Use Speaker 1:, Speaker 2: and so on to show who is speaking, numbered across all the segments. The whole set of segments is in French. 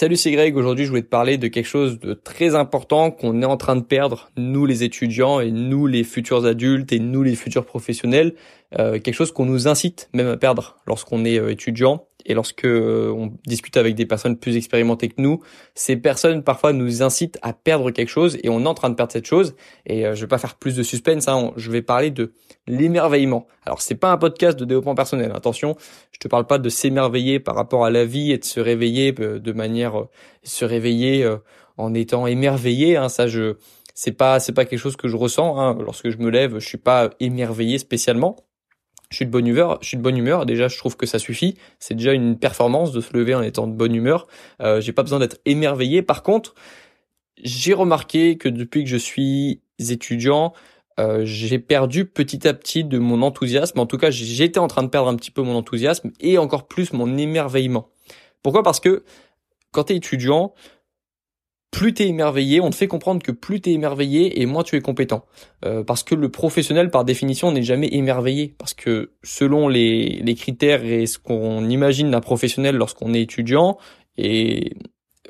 Speaker 1: Salut, c'est Greg. Aujourd'hui, je voulais te parler de quelque chose de très important qu'on est en train de perdre, nous les étudiants et nous les futurs adultes et nous les futurs professionnels. Euh, quelque chose qu'on nous incite même à perdre lorsqu'on est euh, étudiant et lorsque euh, on discute avec des personnes plus expérimentées que nous, ces personnes parfois nous incitent à perdre quelque chose et on est en train de perdre cette chose. Et je vais pas faire plus de suspense, hein, je vais parler de l'émerveillement. Alors c'est pas un podcast de développement personnel, attention, je te parle pas de s'émerveiller par rapport à la vie et de se réveiller de manière se réveiller en étant émerveillé. Hein, ça je c'est pas c'est pas quelque chose que je ressens. Hein. Lorsque je me lève, je suis pas émerveillé spécialement je suis de bonne humeur, je suis de bonne humeur. Déjà, je trouve que ça suffit. C'est déjà une performance de se lever en étant de bonne humeur. Euh, j'ai pas besoin d'être émerveillé. Par contre, j'ai remarqué que depuis que je suis étudiant, euh, j'ai perdu petit à petit de mon enthousiasme. En tout cas, j'étais en train de perdre un petit peu mon enthousiasme et encore plus mon émerveillement. Pourquoi? Parce que quand tu es étudiant, plus t'es émerveillé, on te fait comprendre que plus t'es émerveillé et moins tu es compétent. Euh, parce que le professionnel, par définition, n'est jamais émerveillé. Parce que selon les, les critères et ce qu'on imagine d'un professionnel lorsqu'on est étudiant, et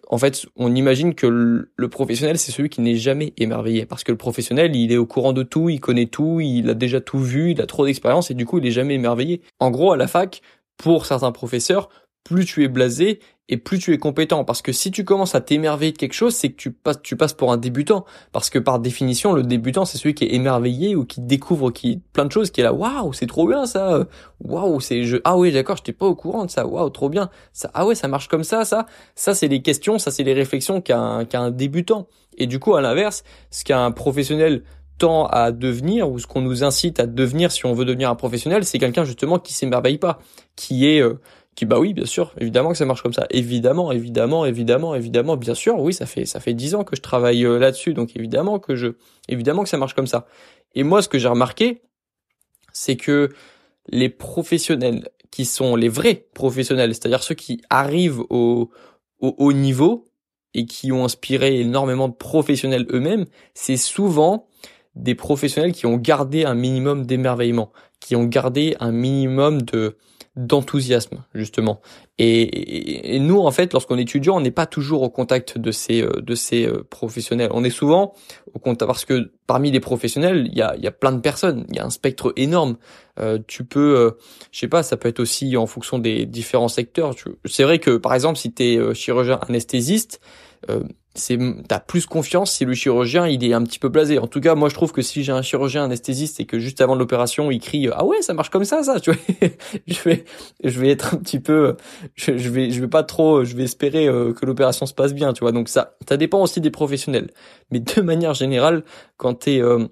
Speaker 1: en fait, on imagine que le, professionnel, c'est celui qui n'est jamais émerveillé. Parce que le professionnel, il est au courant de tout, il connaît tout, il a déjà tout vu, il a trop d'expérience et du coup, il est jamais émerveillé. En gros, à la fac, pour certains professeurs, plus tu es blasé et plus tu es compétent. Parce que si tu commences à t'émerveiller de quelque chose, c'est que tu passes, tu passes pour un débutant. Parce que par définition, le débutant, c'est celui qui est émerveillé ou qui découvre qui plein de choses, qui est là, waouh, c'est trop bien ça. Waouh, c'est je, ah oui, d'accord, j'étais pas au courant de ça. Waouh, trop bien. Ça, ah ouais, ça marche comme ça, ça. Ça, c'est les questions, ça, c'est les réflexions qu'a un, débutant. Et du coup, à l'inverse, ce qu'un professionnel tend à devenir ou ce qu'on nous incite à devenir si on veut devenir un professionnel, c'est quelqu'un justement qui s'émerveille pas, qui est euh, bah oui, bien sûr, évidemment que ça marche comme ça. Évidemment, évidemment, évidemment, évidemment, bien sûr, oui, ça fait ça fait dix ans que je travaille euh, là-dessus, donc évidemment que je évidemment que ça marche comme ça. Et moi, ce que j'ai remarqué, c'est que les professionnels qui sont les vrais professionnels, c'est-à-dire ceux qui arrivent au, au haut niveau et qui ont inspiré énormément de professionnels eux-mêmes, c'est souvent des professionnels qui ont gardé un minimum d'émerveillement, qui ont gardé un minimum de d'enthousiasme justement. Et, nous en fait, lorsqu'on est étudiant, on n'est pas toujours au contact de ces euh, de ces euh, professionnels. On est souvent au contact parce que parmi les professionnels, il y a il y a plein de personnes, il y a un spectre énorme. Euh, tu peux, euh, je sais pas, ça peut être aussi en fonction des différents secteurs. C'est vrai que par exemple, si tu es chirurgien anesthésiste, c'est t'as plus confiance si le chirurgien il est un petit peu blasé. En tout cas, moi je trouve que si j'ai un chirurgien anesthésiste et que juste avant l'opération il crie ah ouais ça marche comme ça ça, tu vois, je vais je vais être un petit peu, je, vais je vais pas trop, je vais espérer euh, que l'opération se passe bien, tu vois. Donc ça ça dépend aussi des professionnels. Mais de manière générale, quand t'es euh,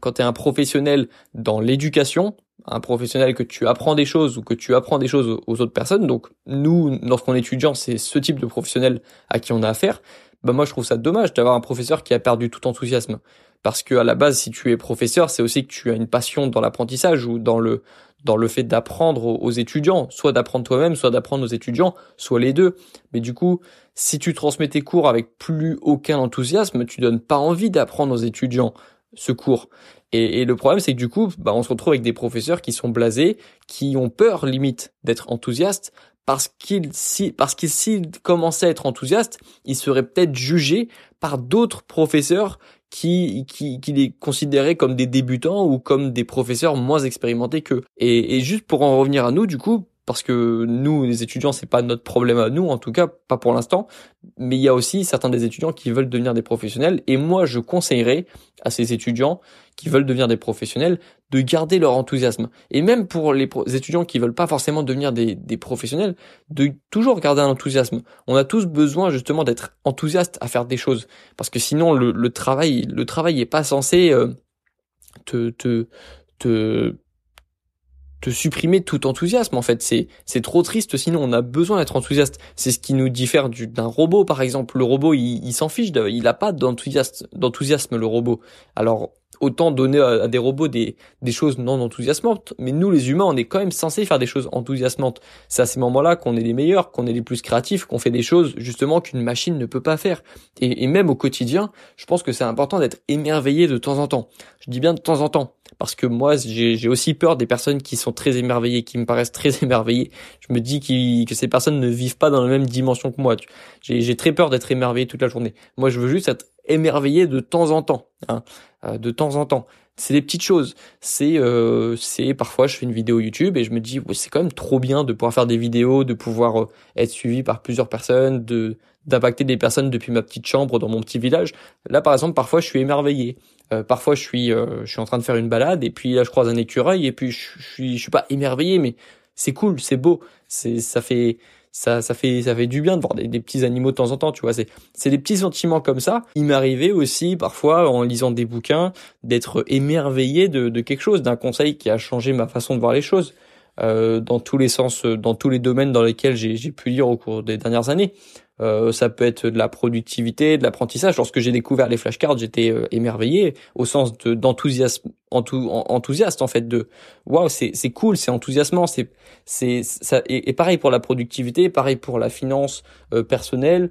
Speaker 1: quand t'es un professionnel dans l'éducation, un professionnel que tu apprends des choses ou que tu apprends des choses aux autres personnes. Donc nous, lorsqu'on est étudiant, c'est ce type de professionnel à qui on a affaire. Bah moi je trouve ça dommage d'avoir un professeur qui a perdu tout enthousiasme. Parce que à la base, si tu es professeur, c'est aussi que tu as une passion dans l'apprentissage ou dans le dans le fait d'apprendre aux étudiants, soit d'apprendre toi-même, soit d'apprendre aux étudiants, soit les deux. Mais du coup, si tu transmets tes cours avec plus aucun enthousiasme, tu donnes pas envie d'apprendre aux étudiants ce cours. Et, le problème, c'est que du coup, bah, on se retrouve avec des professeurs qui sont blasés, qui ont peur limite d'être enthousiastes, parce qu'ils si, parce qu'ils s'ils commençaient à être enthousiastes, ils seraient peut-être jugés par d'autres professeurs qui, qui, qui les considéraient comme des débutants ou comme des professeurs moins expérimentés qu'eux. Et juste pour en revenir à nous, du coup, parce que nous, les étudiants, c'est pas notre problème à nous, en tout cas pas pour l'instant. Mais il y a aussi certains des étudiants qui veulent devenir des professionnels, et moi, je conseillerais à ces étudiants qui veulent devenir des professionnels de garder leur enthousiasme. Et même pour les étudiants qui veulent pas forcément devenir des, professionnels, de toujours garder un enthousiasme. On a tous besoin justement d'être enthousiaste à faire des choses, parce que sinon le, le travail, le travail est pas censé euh, te, te, te te supprimer tout enthousiasme en fait. C'est c'est trop triste sinon on a besoin d'être enthousiaste. C'est ce qui nous diffère d'un robot par exemple. Le robot il, s'en fiche il a pas d'enthousiasme d'enthousiasme le robot. Alors autant donner à, des robots des, des choses non enthousiasmantes, mais nous les humains, on est quand même censés faire des choses enthousiasmantes. C'est à ces moments-là qu'on est les meilleurs, qu'on est les plus créatifs, qu'on fait des choses justement qu'une machine ne peut pas faire. Et, et même au quotidien, je pense que c'est important d'être émerveillé de temps en temps. Je dis bien de temps en temps, parce que moi j'ai aussi peur des personnes qui sont très émerveillées, qui me paraissent très émerveillées. Je me dis que ces personnes ne vivent pas dans la même dimension que moi. J'ai très peur d'être émerveillé toute la journée. Moi je veux juste être émerveillé de temps en temps, hein, euh, de temps en temps. C'est des petites choses. C'est euh, c'est parfois je fais une vidéo YouTube et je me dis c'est quand même trop bien de pouvoir faire des vidéos, de pouvoir euh, être suivi par plusieurs personnes, de d'impacter des personnes depuis ma petite chambre dans mon petit village. Là par exemple parfois je suis émerveillé. parfois je suis je suis en train de faire une balade et puis là je croise un écureuil et puis je, je suis je suis pas émerveillé mais c'est cool, c'est beau, c'est ça fait ça, ça fait, ça fait du bien de voir des, petits animaux de temps en temps, tu vois. C'est, c'est des petits sentiments comme ça. Il m'arrivait aussi parfois en lisant des bouquins d'être émerveillé de, de quelque chose, d'un conseil qui a changé ma façon de voir les choses. Euh, dans tous les sens, dans tous les domaines dans lesquels j'ai pu lire au cours des dernières années. Euh, ça peut être de la productivité, de l'apprentissage. Lorsque j'ai découvert les flashcards, j'étais euh, émerveillé au sens de, d'enthousiasme, enthousiaste en fait de waouh, c'est cool, c'est enthousiasmant, c'est c'est ça et, pareil pour la productivité, pareil pour la finance euh, personnelle,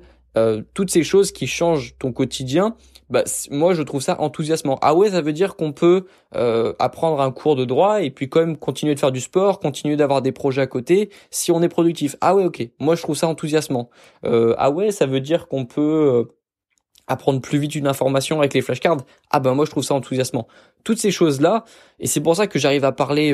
Speaker 1: toutes ces choses qui changent ton quotidien bah, moi je trouve ça enthousiasmant. Ah ouais, ça veut dire qu'on peut euh, apprendre un cours de droit et puis quand même continuer de faire du sport, continuer d'avoir des projets à côté si on est productif. Ah ouais, ok. Moi je trouve ça enthousiasmant. Euh, ah ouais, ça veut dire qu'on peut euh, apprendre plus vite une information avec les flashcards. Ah ben moi je trouve ça enthousiasmant. Toutes ces choses là, et c'est pour ça que j'arrive à parler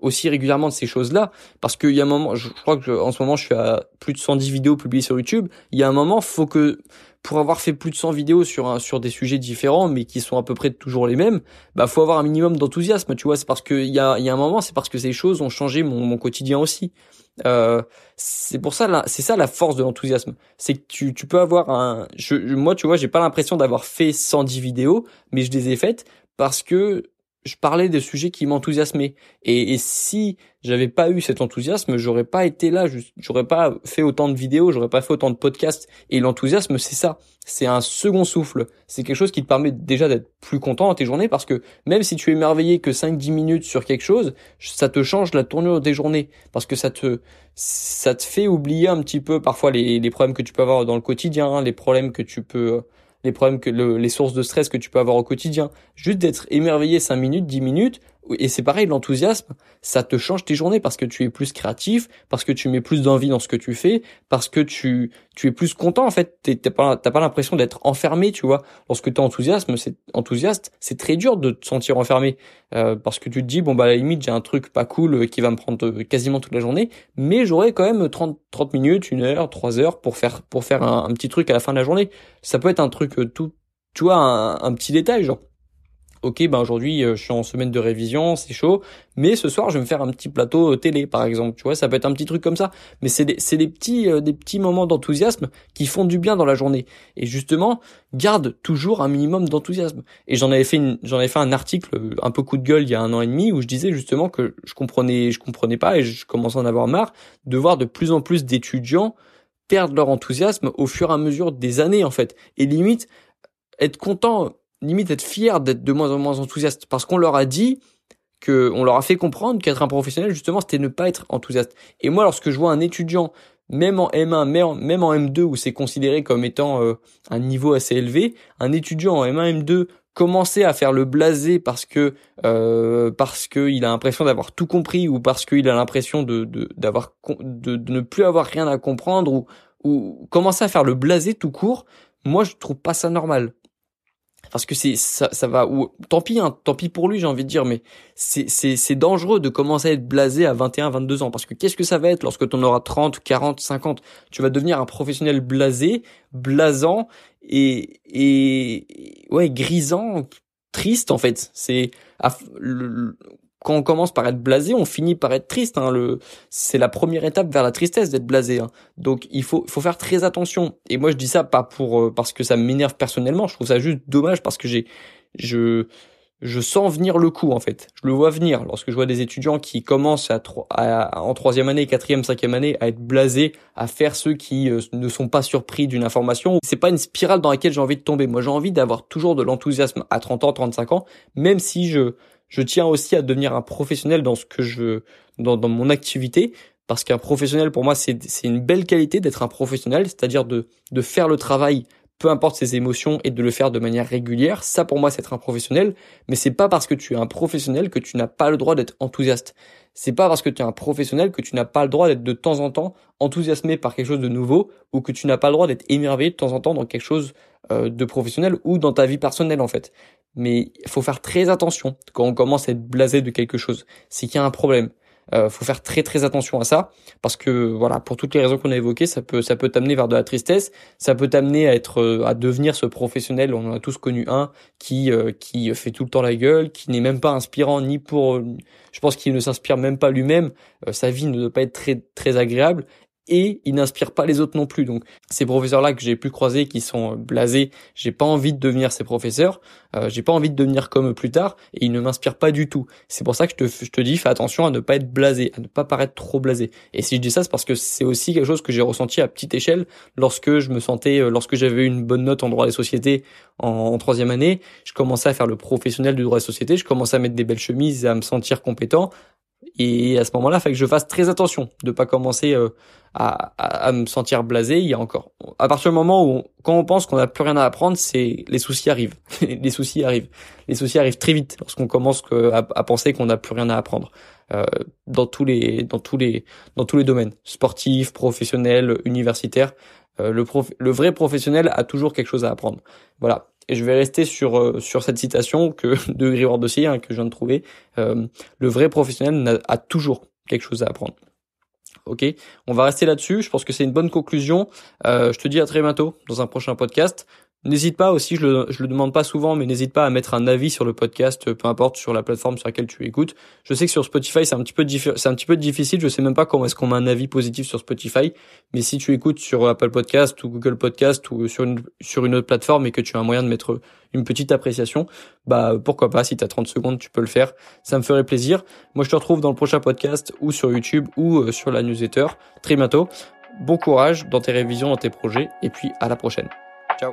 Speaker 1: aussi régulièrement de ces choses-là parce qu'il y a un moment, je crois que en ce moment je suis à plus de 110 vidéos publiées sur YouTube. Il y a un moment, faut que pour avoir fait plus de 100 vidéos sur un, sur des sujets différents mais qui sont à peu près toujours les mêmes, bah faut avoir un minimum d'enthousiasme, tu vois. C'est parce qu'il y a il y a un moment, c'est parce que ces choses ont changé mon, mon quotidien aussi. Euh, c'est pour ça c'est ça la force de l'enthousiasme, c'est que tu, tu peux avoir un, je, moi tu vois, j'ai pas l'impression d'avoir fait 110 vidéos, mais je les ai faites parce que je parlais des sujets qui m'enthousiasmaient. Et, et, si j'avais pas eu cet enthousiasme, j'aurais pas été là, j'aurais pas fait autant de vidéos, j'aurais pas fait autant de podcasts. Et l'enthousiasme, c'est ça. C'est un second souffle. C'est quelque chose qui te permet déjà d'être plus content dans tes journées parce que même si tu es émerveillé que 5-10 minutes sur quelque chose, ça te change la tournure des journées parce que ça te, ça te fait oublier un petit peu parfois les, les problèmes que tu peux avoir dans le quotidien, les problèmes que tu peux les problèmes que les sources de stress que tu peux avoir au quotidien. Juste d'être émerveillé 5 minutes, 10 minutes, et c'est pareil, l'enthousiasme, ça te change tes journées parce que tu es plus créatif, parce que tu mets plus d'envie dans ce que tu fais, parce que tu tu es plus content en fait. T'as pas t'as pas l'impression d'être enfermé, tu vois. Lorsque t'es enthousiasme, c'est enthousiaste, c'est très dur de te sentir enfermé euh, parce que tu te dis bon bah à la limite j'ai un truc pas cool euh, qui va me prendre euh, quasiment toute la journée, mais j'aurai quand même 30 30 minutes, une heure, trois heures pour faire pour faire un, petit truc à la fin de la journée. Ça peut être un truc tout tu vois un, un petit détail genre ok, ben aujourd'hui euh, je suis en semaine de révision, c'est chaud, mais ce soir je vais me faire un petit plateau euh, télé par exemple, tu vois, ça peut être un petit truc comme ça, mais c'est des, c'est des petits euh, des petits moments d'enthousiasme qui font du bien dans la journée. Et justement, garde toujours un minimum d'enthousiasme. Et j'en avais fait j'en avais fait un article un peu coup de gueule il y a un an et demi où je disais justement que je comprenais je comprenais pas et je commençais à en avoir marre de voir de plus en plus d'étudiants perdre leur enthousiasme au fur et à mesure des années en fait et limite être content limite être fier d'être de moins en moins enthousiaste parce qu'on leur a dit que on leur a fait comprendre qu'être un professionnel justement c'était ne pas être enthousiaste. Et moi lorsque je vois un étudiant même en M1, même en M2 où c'est considéré comme étant euh, un niveau assez élevé, un étudiant en M1, M2 commencer à faire le blasé parce que euh, parce que il a l'impression d'avoir tout compris ou parce qu'il a l'impression de d'avoir de, de, ne plus avoir rien à comprendre ou ou commencer à faire le blasé tout court, moi je trouve pas ça normal parce que c'est ça, ça va ou tant pis hein, tant pis pour lui j'ai envie de dire mais c'est c'est c'est dangereux de commencer à être blasé à 21 22 ans. Parce que qu'est-ce que ça va être lorsque tu en auras 30 40 50 tu vas devenir un professionnel blasé blasant et et ouais grisant triste en fait. C'est quand on commence par être blasé, on finit par être triste. Hein. Le, c'est la première étape vers la tristesse d'être blasé. Hein. Donc il faut, faire très attention. Et moi je dis ça pas pour euh, parce que ça m'énerve personnellement. Je trouve ça juste dommage parce que j'ai, je, je sens venir le coup en fait. Je le vois venir lorsque je vois des étudiants qui commencent à, en troisième année, quatrième, cinquième année à être blasés, à faire ceux qui euh, ne sont pas surpris d'une information. C'est pas une spirale dans laquelle j'ai envie de tomber. Moi, j'ai envie d'avoir toujours de l'enthousiasme à 30 ans, 35 ans, même si je je tiens aussi à devenir un professionnel dans ce que je dans, dans mon activité parce qu'un professionnel pour moi c'est c'est une belle qualité d'être un professionnel, c'est-à-dire de de faire le travail peu importe ses émotions et de le faire de manière régulière. Ça, pour moi, c'est être un professionnel. Mais c'est pas parce que tu es un professionnel que tu n'as pas le droit d'être enthousiaste. C'est pas parce que tu es un professionnel que tu n'as pas le droit d'être de temps en temps enthousiasmé par quelque chose de nouveau ou que tu n'as pas le droit d'être émerveillé de temps en temps dans quelque chose euh, de professionnel ou dans ta vie personnelle, en fait. Mais il faut faire très attention quand on commence à être blasé de quelque chose. C'est qu'il y a un problème. Euh, faut faire très très attention à ça parce que voilà, pour toutes les raisons qu'on a évoquées, ça peut ça peut t'amener vers de la tristesse, ça peut t'amener à être euh, à devenir ce professionnel. On en a tous connu un qui euh, qui fait tout le temps la gueule, qui n'est même pas inspirant ni pour. Je pense qu'il ne s'inspire même pas lui-même. sa vie ne doit pas être très très agréable et il n'inspire pas les autres non plus. Donc ces professeurs-là que j'ai pu croiser qui sont blasés, j'ai pas envie de devenir ces professeurs, euh, j'ai pas envie de devenir comme eux plus tard et ils ne m'inspirent pas du tout. C'est pour ça que je te, je te dis fais attention à ne pas être blasé, à ne pas paraître trop blasé. Et si je dis ça, c'est parce que c'est aussi quelque chose que j'ai ressenti à petite échelle lorsque je me sentais, euh, lorsque j'avais une bonne note en droit des sociétés en, en troisième année, je commençais à faire le professionnel du droit des sociétés, je commençais à mettre des belles chemises, à me sentir compétent, et à ce moment-là, il faut que je fasse très attention de pas commencer euh, à, me sentir blasé. Il y a encore, à partir du moment où, quand on pense qu'on n'a plus rien à apprendre, c'est les soucis arrivent. les soucis arrivent. Les soucis arrivent très vite lorsqu'on commence à, à, penser qu'on n'a plus rien à apprendre. Euh, dans tous les, dans tous les, dans tous les domaines, sportifs, professionnels, universitaires. Euh, le, prof, le vrai professionnel a toujours quelque chose à apprendre. Voilà et je vais rester sur euh, sur cette citation que de Grégoire Dossier hein, que je viens de trouver. Euh, le vrai professionnel a, toujours quelque chose à apprendre. Ok, on va rester là-dessus. Je pense que c'est une bonne conclusion. Euh, je te dis à très bientôt dans un prochain podcast. N'hésite pas aussi, je le, je le demande pas souvent, mais n'hésite pas à mettre un avis sur le podcast, peu importe sur la plateforme sur laquelle tu écoutes. Je sais que sur Spotify c'est un petit peu c'est un petit peu difficile. Je sais même pas comment est-ce qu'on met un avis positif sur Spotify, mais si tu écoutes sur Apple Podcast ou Google Podcast ou sur une sur une autre plateforme et que tu as un moyen de mettre une petite appréciation, bah pourquoi pas. Si tu as 30 secondes, tu peux le faire. Ça me ferait plaisir. Moi je te retrouve dans le prochain podcast ou sur YouTube ou euh, sur la newsletter très bientôt. Bon courage dans tes révisions, dans tes projets, et puis à la prochaine. Ciao